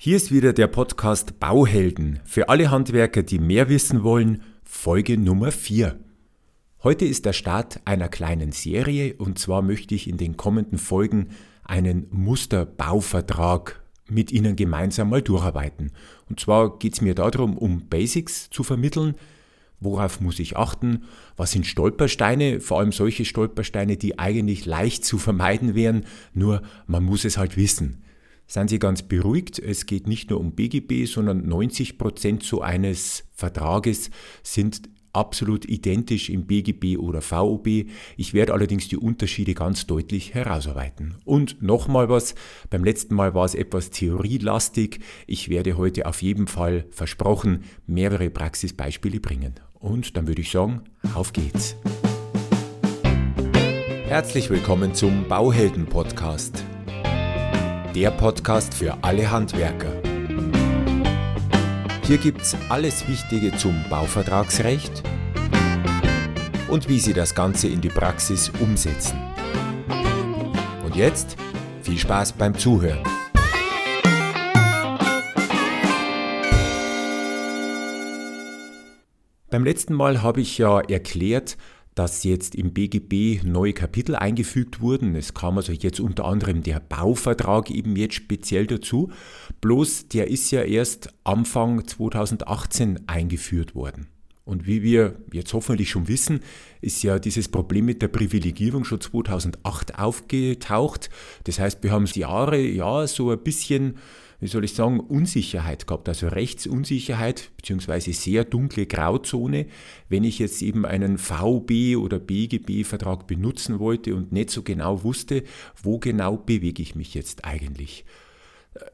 Hier ist wieder der Podcast Bauhelden für alle Handwerker, die mehr wissen wollen, Folge Nummer 4. Heute ist der Start einer kleinen Serie und zwar möchte ich in den kommenden Folgen einen Musterbauvertrag mit Ihnen gemeinsam mal durcharbeiten. Und zwar geht es mir darum, um Basics zu vermitteln. Worauf muss ich achten? Was sind Stolpersteine? Vor allem solche Stolpersteine, die eigentlich leicht zu vermeiden wären, nur man muss es halt wissen. Seien Sie ganz beruhigt, es geht nicht nur um BGB, sondern 90 Prozent so eines Vertrages sind absolut identisch im BGB oder VOB. Ich werde allerdings die Unterschiede ganz deutlich herausarbeiten. Und nochmal was, beim letzten Mal war es etwas theorielastig. Ich werde heute auf jeden Fall versprochen mehrere Praxisbeispiele bringen. Und dann würde ich sagen, auf geht's. Herzlich willkommen zum Bauhelden Podcast der Podcast für alle Handwerker. Hier gibt's alles Wichtige zum Bauvertragsrecht und wie Sie das Ganze in die Praxis umsetzen. Und jetzt viel Spaß beim Zuhören. Beim letzten Mal habe ich ja erklärt, dass jetzt im BGB neue Kapitel eingefügt wurden. Es kam also jetzt unter anderem der Bauvertrag eben jetzt speziell dazu. Bloß der ist ja erst Anfang 2018 eingeführt worden. Und wie wir jetzt hoffentlich schon wissen, ist ja dieses Problem mit der Privilegierung schon 2008 aufgetaucht. Das heißt, wir haben Jahre, ja, so ein bisschen wie soll ich sagen, Unsicherheit gehabt, also Rechtsunsicherheit beziehungsweise sehr dunkle Grauzone, wenn ich jetzt eben einen VB oder BGB-Vertrag benutzen wollte und nicht so genau wusste, wo genau bewege ich mich jetzt eigentlich.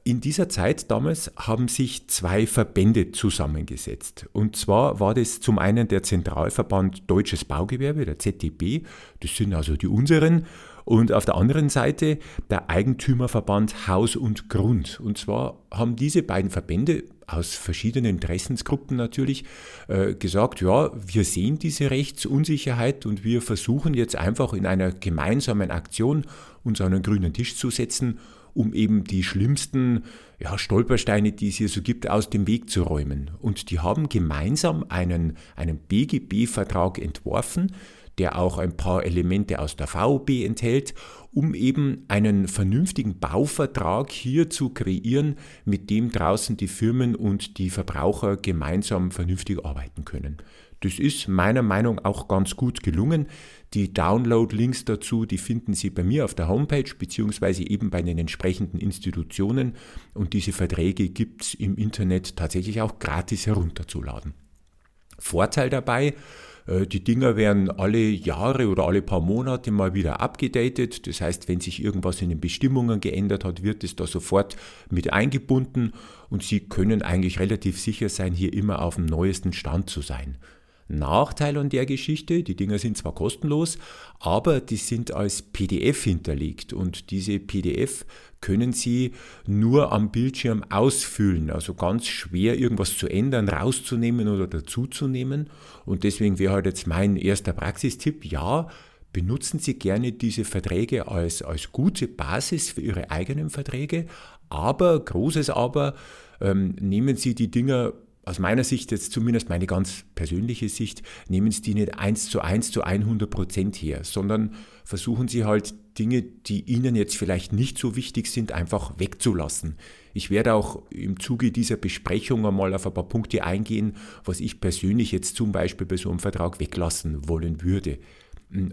In dieser Zeit damals haben sich zwei Verbände zusammengesetzt. Und zwar war das zum einen der Zentralverband Deutsches Baugewerbe, der ZDB, das sind also die unseren, und auf der anderen Seite der Eigentümerverband Haus und Grund. Und zwar haben diese beiden Verbände aus verschiedenen Interessensgruppen natürlich äh, gesagt, ja, wir sehen diese Rechtsunsicherheit und wir versuchen jetzt einfach in einer gemeinsamen Aktion uns an einen grünen Tisch zu setzen, um eben die schlimmsten ja, Stolpersteine, die es hier so gibt, aus dem Weg zu räumen. Und die haben gemeinsam einen, einen BGB-Vertrag entworfen, der auch ein paar Elemente aus der VOB enthält, um eben einen vernünftigen Bauvertrag hier zu kreieren, mit dem draußen die Firmen und die Verbraucher gemeinsam vernünftig arbeiten können. Das ist meiner Meinung nach auch ganz gut gelungen. Die Download-Links dazu, die finden Sie bei mir auf der Homepage beziehungsweise eben bei den entsprechenden Institutionen und diese Verträge gibt es im Internet tatsächlich auch gratis herunterzuladen. Vorteil dabei, die Dinger werden alle Jahre oder alle paar Monate mal wieder abgedatet. Das heißt, wenn sich irgendwas in den Bestimmungen geändert hat, wird es da sofort mit eingebunden und Sie können eigentlich relativ sicher sein, hier immer auf dem neuesten Stand zu sein. Nachteil an der Geschichte, die Dinger sind zwar kostenlos, aber die sind als PDF hinterlegt und diese PDF können Sie nur am Bildschirm ausfüllen, also ganz schwer irgendwas zu ändern, rauszunehmen oder dazuzunehmen. Und deswegen wäre halt jetzt mein erster Praxistipp, ja, benutzen Sie gerne diese Verträge als, als gute Basis für Ihre eigenen Verträge, aber, großes Aber, ähm, nehmen Sie die Dinger aus meiner Sicht, jetzt zumindest meine ganz persönliche Sicht, nehmen Sie die nicht eins zu eins zu 100 Prozent her, sondern versuchen Sie halt Dinge, die Ihnen jetzt vielleicht nicht so wichtig sind, einfach wegzulassen. Ich werde auch im Zuge dieser Besprechung einmal auf ein paar Punkte eingehen, was ich persönlich jetzt zum Beispiel bei so einem Vertrag weglassen wollen würde.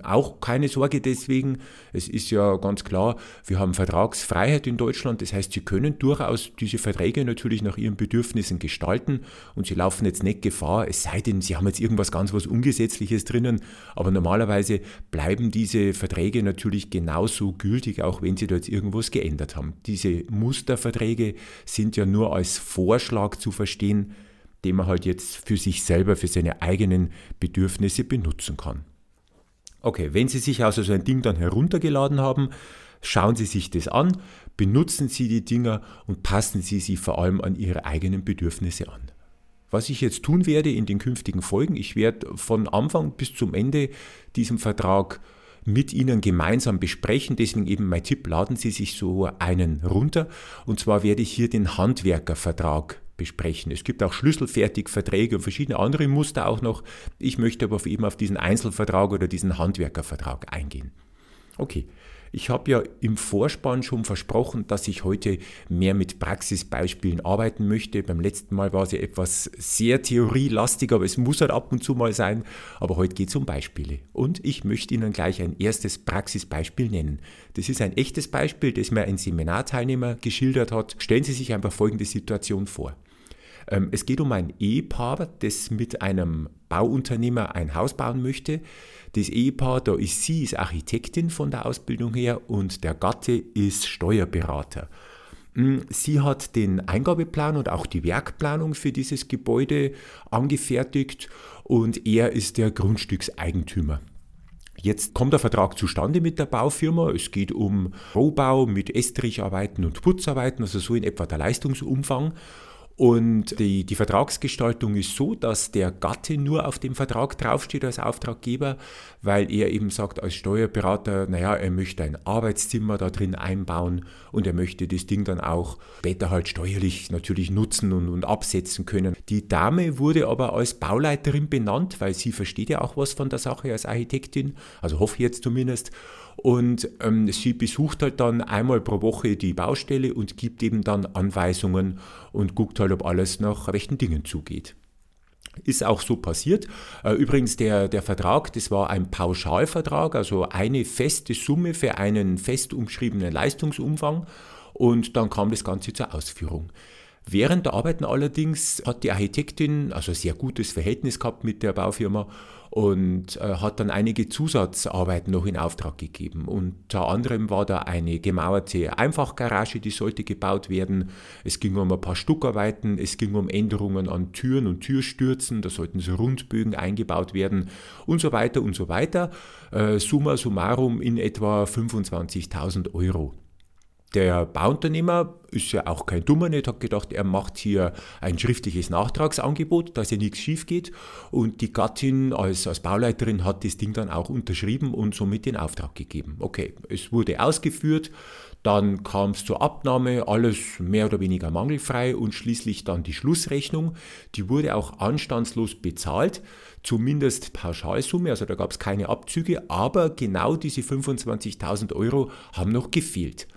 Auch keine Sorge deswegen. Es ist ja ganz klar, wir haben Vertragsfreiheit in Deutschland. Das heißt, Sie können durchaus diese Verträge natürlich nach Ihren Bedürfnissen gestalten und Sie laufen jetzt nicht Gefahr, es sei denn, Sie haben jetzt irgendwas ganz was Ungesetzliches drinnen. Aber normalerweise bleiben diese Verträge natürlich genauso gültig, auch wenn Sie da jetzt irgendwas geändert haben. Diese Musterverträge sind ja nur als Vorschlag zu verstehen, den man halt jetzt für sich selber, für seine eigenen Bedürfnisse benutzen kann. Okay, wenn Sie sich also so ein Ding dann heruntergeladen haben, schauen Sie sich das an, benutzen Sie die Dinger und passen Sie sie vor allem an Ihre eigenen Bedürfnisse an. Was ich jetzt tun werde in den künftigen Folgen, ich werde von Anfang bis zum Ende diesem Vertrag mit Ihnen gemeinsam besprechen. Deswegen eben mein Tipp, laden Sie sich so einen runter. Und zwar werde ich hier den Handwerkervertrag besprechen. Es gibt auch Schlüsselfertigverträge und verschiedene andere Muster auch noch. Ich möchte aber eben auf diesen Einzelvertrag oder diesen Handwerkervertrag eingehen. Okay, ich habe ja im Vorspann schon versprochen, dass ich heute mehr mit Praxisbeispielen arbeiten möchte. Beim letzten Mal war es ja etwas sehr theorielastig, aber es muss halt ab und zu mal sein. Aber heute geht es um Beispiele. Und ich möchte Ihnen gleich ein erstes Praxisbeispiel nennen. Das ist ein echtes Beispiel, das mir ein Seminarteilnehmer geschildert hat. Stellen Sie sich einfach folgende Situation vor. Ähm, es geht um ein Ehepaar, das mit einem Bauunternehmer ein Haus bauen möchte. Das Ehepaar, da ist sie, ist Architektin von der Ausbildung her und der Gatte ist Steuerberater. Mm, sie hat den Eingabeplan und auch die Werkplanung für dieses Gebäude angefertigt und er ist der Grundstückseigentümer. Jetzt kommt der Vertrag zustande mit der Baufirma. Es geht um Rohbau mit Estricharbeiten und Putzarbeiten, also so in etwa der Leistungsumfang. Und die, die Vertragsgestaltung ist so, dass der Gatte nur auf dem Vertrag draufsteht als Auftraggeber, weil er eben sagt als Steuerberater, naja, er möchte ein Arbeitszimmer da drin einbauen und er möchte das Ding dann auch später halt steuerlich natürlich nutzen und, und absetzen können. Die Dame wurde aber als Bauleiterin benannt, weil sie versteht ja auch was von der Sache als Architektin, also hoffe ich jetzt zumindest. Und ähm, sie besucht halt dann einmal pro Woche die Baustelle und gibt eben dann Anweisungen und guckt halt, ob alles nach rechten Dingen zugeht. Ist auch so passiert. Äh, übrigens, der, der Vertrag, das war ein Pauschalvertrag, also eine feste Summe für einen fest umschriebenen Leistungsumfang und dann kam das Ganze zur Ausführung. Während der Arbeiten allerdings hat die Architektin also ein sehr gutes Verhältnis gehabt mit der Baufirma und äh, hat dann einige Zusatzarbeiten noch in Auftrag gegeben. Unter anderem war da eine gemauerte Einfachgarage, die sollte gebaut werden. Es ging um ein paar Stuckarbeiten, es ging um Änderungen an Türen und Türstürzen, da sollten so Rundbögen eingebaut werden und so weiter und so weiter. Äh, summa summarum in etwa 25.000 Euro. Der Bauunternehmer ist ja auch kein Dummer nicht, hat gedacht, er macht hier ein schriftliches Nachtragsangebot, dass ja nichts schief geht. Und die Gattin als, als Bauleiterin hat das Ding dann auch unterschrieben und somit den Auftrag gegeben. Okay, es wurde ausgeführt, dann kam es zur Abnahme, alles mehr oder weniger mangelfrei und schließlich dann die Schlussrechnung. Die wurde auch anstandslos bezahlt, zumindest Pauschalsumme, also da gab es keine Abzüge, aber genau diese 25.000 Euro haben noch gefehlt.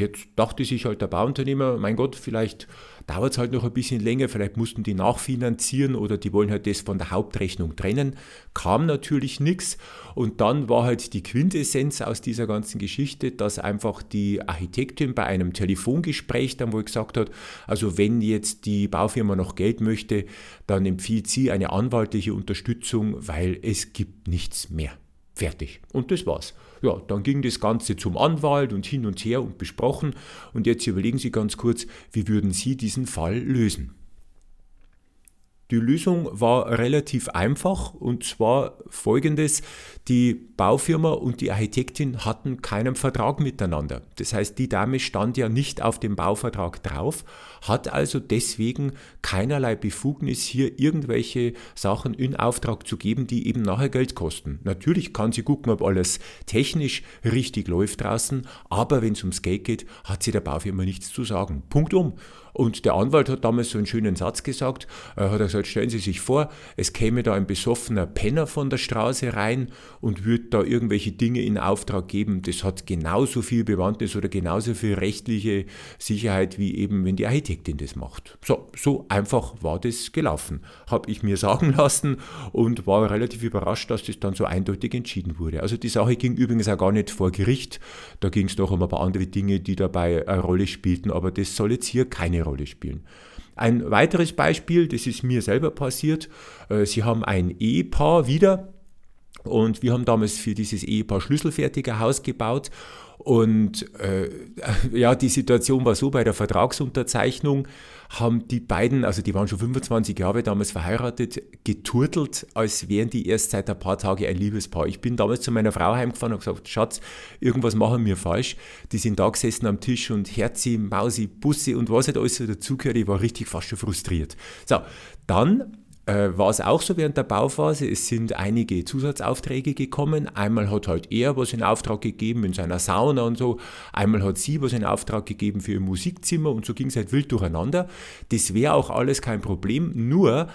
Jetzt dachte sich halt der Bauunternehmer, mein Gott, vielleicht dauert es halt noch ein bisschen länger, vielleicht mussten die nachfinanzieren oder die wollen halt das von der Hauptrechnung trennen. Kam natürlich nichts und dann war halt die Quintessenz aus dieser ganzen Geschichte, dass einfach die Architektin bei einem Telefongespräch dann wohl gesagt hat, also wenn jetzt die Baufirma noch Geld möchte, dann empfiehlt sie eine anwaltliche Unterstützung, weil es gibt nichts mehr. Fertig. Und das war's. Ja, dann ging das Ganze zum Anwalt und hin und her und besprochen. Und jetzt überlegen Sie ganz kurz, wie würden Sie diesen Fall lösen? Die Lösung war relativ einfach und zwar folgendes. Die Baufirma und die Architektin hatten keinen Vertrag miteinander. Das heißt, die Dame stand ja nicht auf dem Bauvertrag drauf, hat also deswegen keinerlei Befugnis, hier irgendwelche Sachen in Auftrag zu geben, die eben nachher Geld kosten. Natürlich kann sie gucken, ob alles technisch richtig läuft draußen, aber wenn es ums Geld geht, hat sie der Baufirma nichts zu sagen. Punkt um. Und der Anwalt hat damals so einen schönen Satz gesagt, äh, hat er gesagt, stellen Sie sich vor, es käme da ein besoffener Penner von der Straße rein und würde da irgendwelche Dinge in Auftrag geben. Das hat genauso viel Bewandtnis oder genauso viel rechtliche Sicherheit, wie eben, wenn die Architektin das macht. So, so einfach war das gelaufen, habe ich mir sagen lassen und war relativ überrascht, dass das dann so eindeutig entschieden wurde. Also die Sache ging übrigens auch gar nicht vor Gericht, da ging es noch um ein paar andere Dinge, die dabei eine Rolle spielten, aber das soll jetzt hier keine eine Rolle spielen. Ein weiteres Beispiel, das ist mir selber passiert. Äh, Sie haben ein Ehepaar wieder und wir haben damals für dieses Ehepaar schlüsselfertiger Haus gebaut und äh, ja, die Situation war so, bei der Vertragsunterzeichnung haben die beiden, also die waren schon 25 Jahre damals verheiratet, geturtelt, als wären die erst seit ein paar Tagen ein Liebespaar. Ich bin damals zu meiner Frau heimgefahren und gesagt, Schatz, irgendwas machen wir falsch. Die sind da gesessen am Tisch und Herzi, Mausi, Busse und was halt alles dazugehört. Ich war richtig fast schon frustriert. So, dann war es auch so während der Bauphase. Es sind einige Zusatzaufträge gekommen. Einmal hat halt er was in Auftrag gegeben in seiner Sauna und so. Einmal hat sie was in Auftrag gegeben für ihr Musikzimmer und so ging es halt wild durcheinander. Das wäre auch alles kein Problem. Nur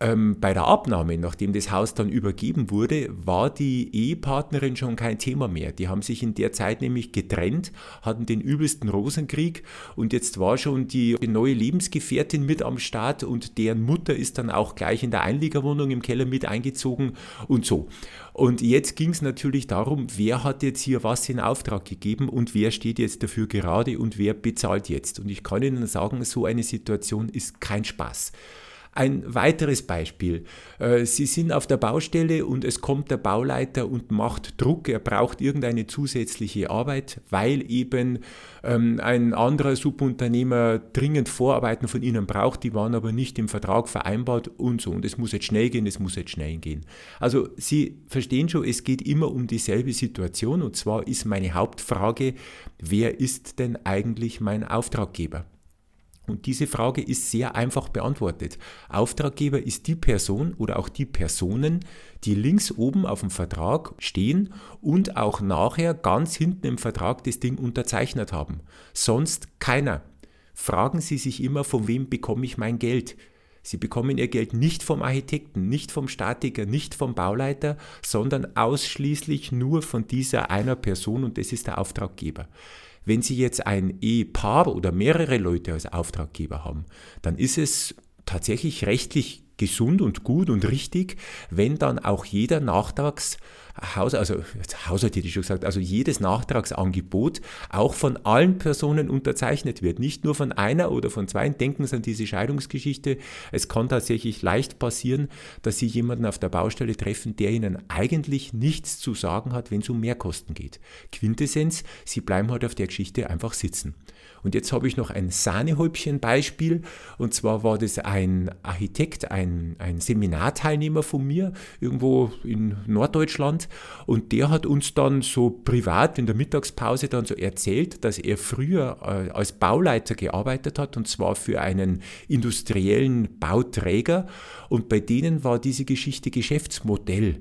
ähm, bei der Abnahme, nachdem das Haus dann übergeben wurde, war die Ehepartnerin schon kein Thema mehr. Die haben sich in der Zeit nämlich getrennt, hatten den übelsten Rosenkrieg und jetzt war schon die neue Lebensgefährtin mit am Start und deren Mutter ist dann auch gleich in der Einliegerwohnung im Keller mit eingezogen und so. Und jetzt ging es natürlich darum, wer hat jetzt hier was in Auftrag gegeben und wer steht jetzt dafür gerade und wer bezahlt jetzt. Und ich kann Ihnen sagen, so eine Situation ist kein Spaß. Ein weiteres Beispiel. Äh, Sie sind auf der Baustelle und es kommt der Bauleiter und macht Druck. Er braucht irgendeine zusätzliche Arbeit, weil eben ähm, ein anderer Subunternehmer dringend Vorarbeiten von Ihnen braucht. Die waren aber nicht im Vertrag vereinbart und so. Und es muss jetzt schnell gehen, es muss jetzt schnell gehen. Also Sie verstehen schon, es geht immer um dieselbe Situation. Und zwar ist meine Hauptfrage, wer ist denn eigentlich mein Auftraggeber? Und diese Frage ist sehr einfach beantwortet. Auftraggeber ist die Person oder auch die Personen, die links oben auf dem Vertrag stehen und auch nachher ganz hinten im Vertrag das Ding unterzeichnet haben. Sonst keiner. Fragen Sie sich immer, von wem bekomme ich mein Geld? Sie bekommen Ihr Geld nicht vom Architekten, nicht vom Statiker, nicht vom Bauleiter, sondern ausschließlich nur von dieser einer Person und das ist der Auftraggeber. Wenn Sie jetzt ein Ehepaar oder mehrere Leute als Auftraggeber haben, dann ist es tatsächlich rechtlich gesund und gut und richtig, wenn dann auch jeder Nachtrags Haus, also Haushalt hätte ich schon gesagt, also jedes Nachtragsangebot auch von allen Personen unterzeichnet wird. Nicht nur von einer oder von zwei. Denken Sie an diese Scheidungsgeschichte. Es kann tatsächlich leicht passieren, dass Sie jemanden auf der Baustelle treffen, der Ihnen eigentlich nichts zu sagen hat, wenn es um Mehrkosten geht. Quintessenz, Sie bleiben halt auf der Geschichte einfach sitzen. Und jetzt habe ich noch ein Sahnehäubchen-Beispiel. Und zwar war das ein Architekt, ein, ein Seminarteilnehmer von mir, irgendwo in Norddeutschland. Und der hat uns dann so privat in der Mittagspause dann so erzählt, dass er früher äh, als Bauleiter gearbeitet hat, und zwar für einen industriellen Bauträger. Und bei denen war diese Geschichte Geschäftsmodell.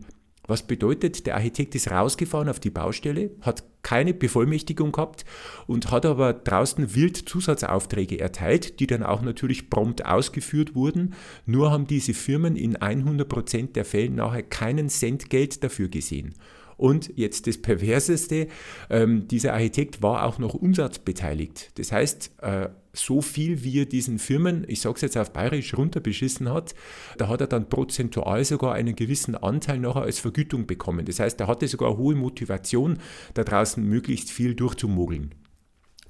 Was bedeutet, der Architekt ist rausgefahren auf die Baustelle, hat keine Bevollmächtigung gehabt und hat aber draußen wild Zusatzaufträge erteilt, die dann auch natürlich prompt ausgeführt wurden. Nur haben diese Firmen in 100% der Fälle nachher keinen Cent Geld dafür gesehen. Und jetzt das Perverseste, ähm, dieser Architekt war auch noch umsatzbeteiligt. Das heißt, äh, so viel, wie er diesen Firmen, ich sage es jetzt auf Bayerisch, runterbeschissen hat, da hat er dann prozentual sogar einen gewissen Anteil nachher als Vergütung bekommen. Das heißt, er hatte sogar hohe Motivation, da draußen möglichst viel durchzumogeln.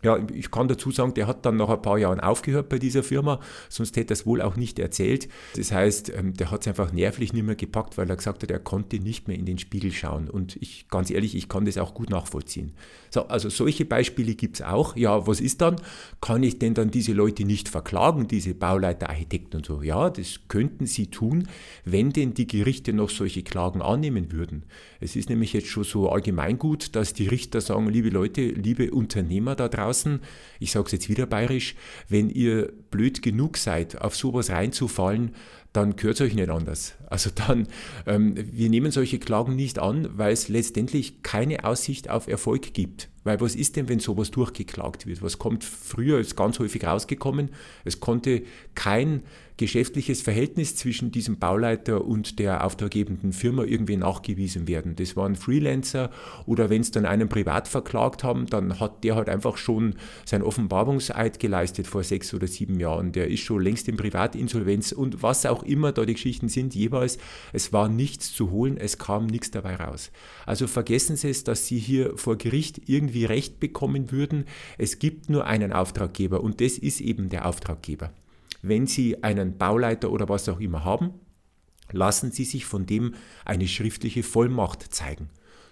Ja, ich kann dazu sagen, der hat dann nach ein paar Jahren aufgehört bei dieser Firma, sonst hätte er es wohl auch nicht erzählt. Das heißt, ähm, der hat es einfach nervlich nicht mehr gepackt, weil er gesagt hat, er konnte nicht mehr in den Spiegel schauen. Und ich, ganz ehrlich, ich kann das auch gut nachvollziehen. So, also solche Beispiele gibt es auch. Ja, was ist dann? Kann ich denn dann diese Leute nicht verklagen, diese Bauleiter, Architekten und so? Ja, das könnten sie tun, wenn denn die Gerichte noch solche Klagen annehmen würden. Es ist nämlich jetzt schon so allgemeingut, dass die Richter sagen, liebe Leute, liebe Unternehmer da draußen, draußen, ich sage es jetzt wieder bayerisch, wenn ihr blöd genug seid, auf sowas reinzufallen, dann gehört es euch nicht anders. Also dann, ähm, wir nehmen solche Klagen nicht an, weil es letztendlich keine Aussicht auf Erfolg gibt. Weil was ist denn, wenn sowas durchgeklagt wird? Was kommt früher, ist ganz häufig rausgekommen, es konnte kein geschäftliches Verhältnis zwischen diesem Bauleiter und der auftraggebenden Firma irgendwie nachgewiesen werden. Das waren Freelancer oder wenn es dann einen privat verklagt haben, dann hat der halt einfach schon sein Offenbarungseid geleistet vor sechs oder sieben Jahren. Der ist schon längst in Privatinsolvenz und was auch immer da die Geschichten sind, jeweils, es war nichts zu holen, es kam nichts dabei raus. Also vergessen Sie es, dass Sie hier vor Gericht irgendwie Recht bekommen würden. Es gibt nur einen Auftraggeber und das ist eben der Auftraggeber. Wenn Sie einen Bauleiter oder was auch immer haben, lassen Sie sich von dem eine schriftliche Vollmacht zeigen.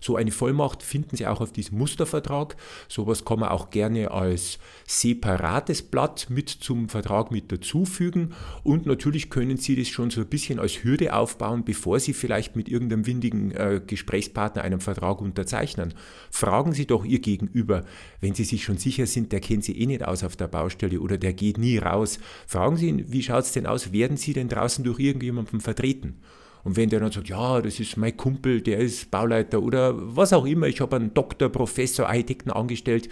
So eine Vollmacht finden Sie auch auf diesem Mustervertrag. Sowas kann man auch gerne als separates Blatt mit zum Vertrag mit dazufügen. Und natürlich können Sie das schon so ein bisschen als Hürde aufbauen, bevor Sie vielleicht mit irgendeinem windigen äh, Gesprächspartner einen Vertrag unterzeichnen. Fragen Sie doch Ihr Gegenüber, wenn Sie sich schon sicher sind, der kennt Sie eh nicht aus auf der Baustelle oder der geht nie raus. Fragen Sie ihn, wie schaut es denn aus? Werden Sie denn draußen durch irgendjemanden vertreten? Und wenn der dann sagt, ja, das ist mein Kumpel, der ist Bauleiter oder was auch immer, ich habe einen Doktor, Professor, Architekten angestellt,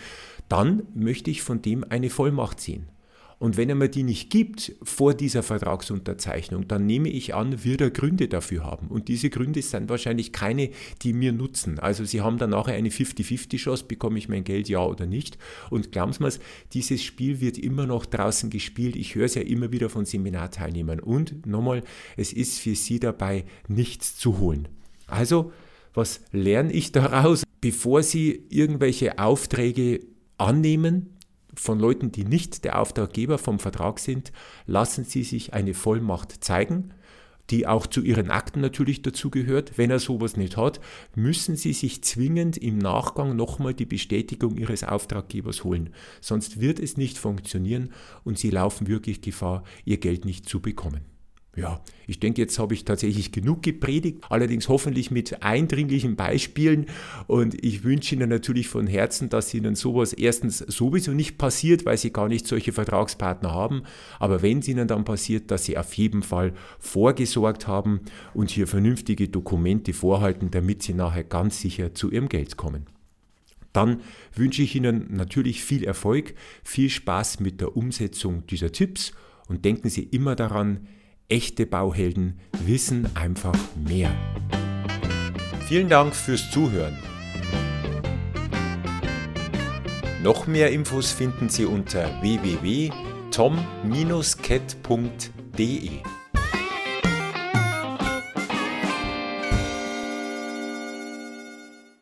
dann möchte ich von dem eine Vollmacht ziehen. Und wenn er mir die nicht gibt vor dieser Vertragsunterzeichnung, dann nehme ich an, wird er Gründe dafür haben. Und diese Gründe sind wahrscheinlich keine, die mir nutzen. Also Sie haben dann nachher eine 50-50-Chance, bekomme ich mein Geld ja oder nicht. Und glauben Sie mir, dieses Spiel wird immer noch draußen gespielt. Ich höre es ja immer wieder von Seminarteilnehmern. Und nochmal, es ist für Sie dabei nichts zu holen. Also, was lerne ich daraus? Bevor Sie irgendwelche Aufträge annehmen, von Leuten, die nicht der Auftraggeber vom Vertrag sind, lassen Sie sich eine Vollmacht zeigen, die auch zu Ihren Akten natürlich dazugehört. Wenn er sowas nicht hat, müssen Sie sich zwingend im Nachgang nochmal die Bestätigung Ihres Auftraggebers holen. Sonst wird es nicht funktionieren und Sie laufen wirklich Gefahr, Ihr Geld nicht zu bekommen. Ja, ich denke, jetzt habe ich tatsächlich genug gepredigt, allerdings hoffentlich mit eindringlichen Beispielen. Und ich wünsche Ihnen natürlich von Herzen, dass Ihnen sowas erstens sowieso nicht passiert, weil Sie gar nicht solche Vertragspartner haben. Aber wenn es Ihnen dann passiert, dass Sie auf jeden Fall vorgesorgt haben und hier vernünftige Dokumente vorhalten, damit Sie nachher ganz sicher zu Ihrem Geld kommen. Dann wünsche ich Ihnen natürlich viel Erfolg, viel Spaß mit der Umsetzung dieser Tipps und denken Sie immer daran, Echte Bauhelden wissen einfach mehr. Vielen Dank fürs Zuhören. Noch mehr Infos finden Sie unter www.tom-cat.de.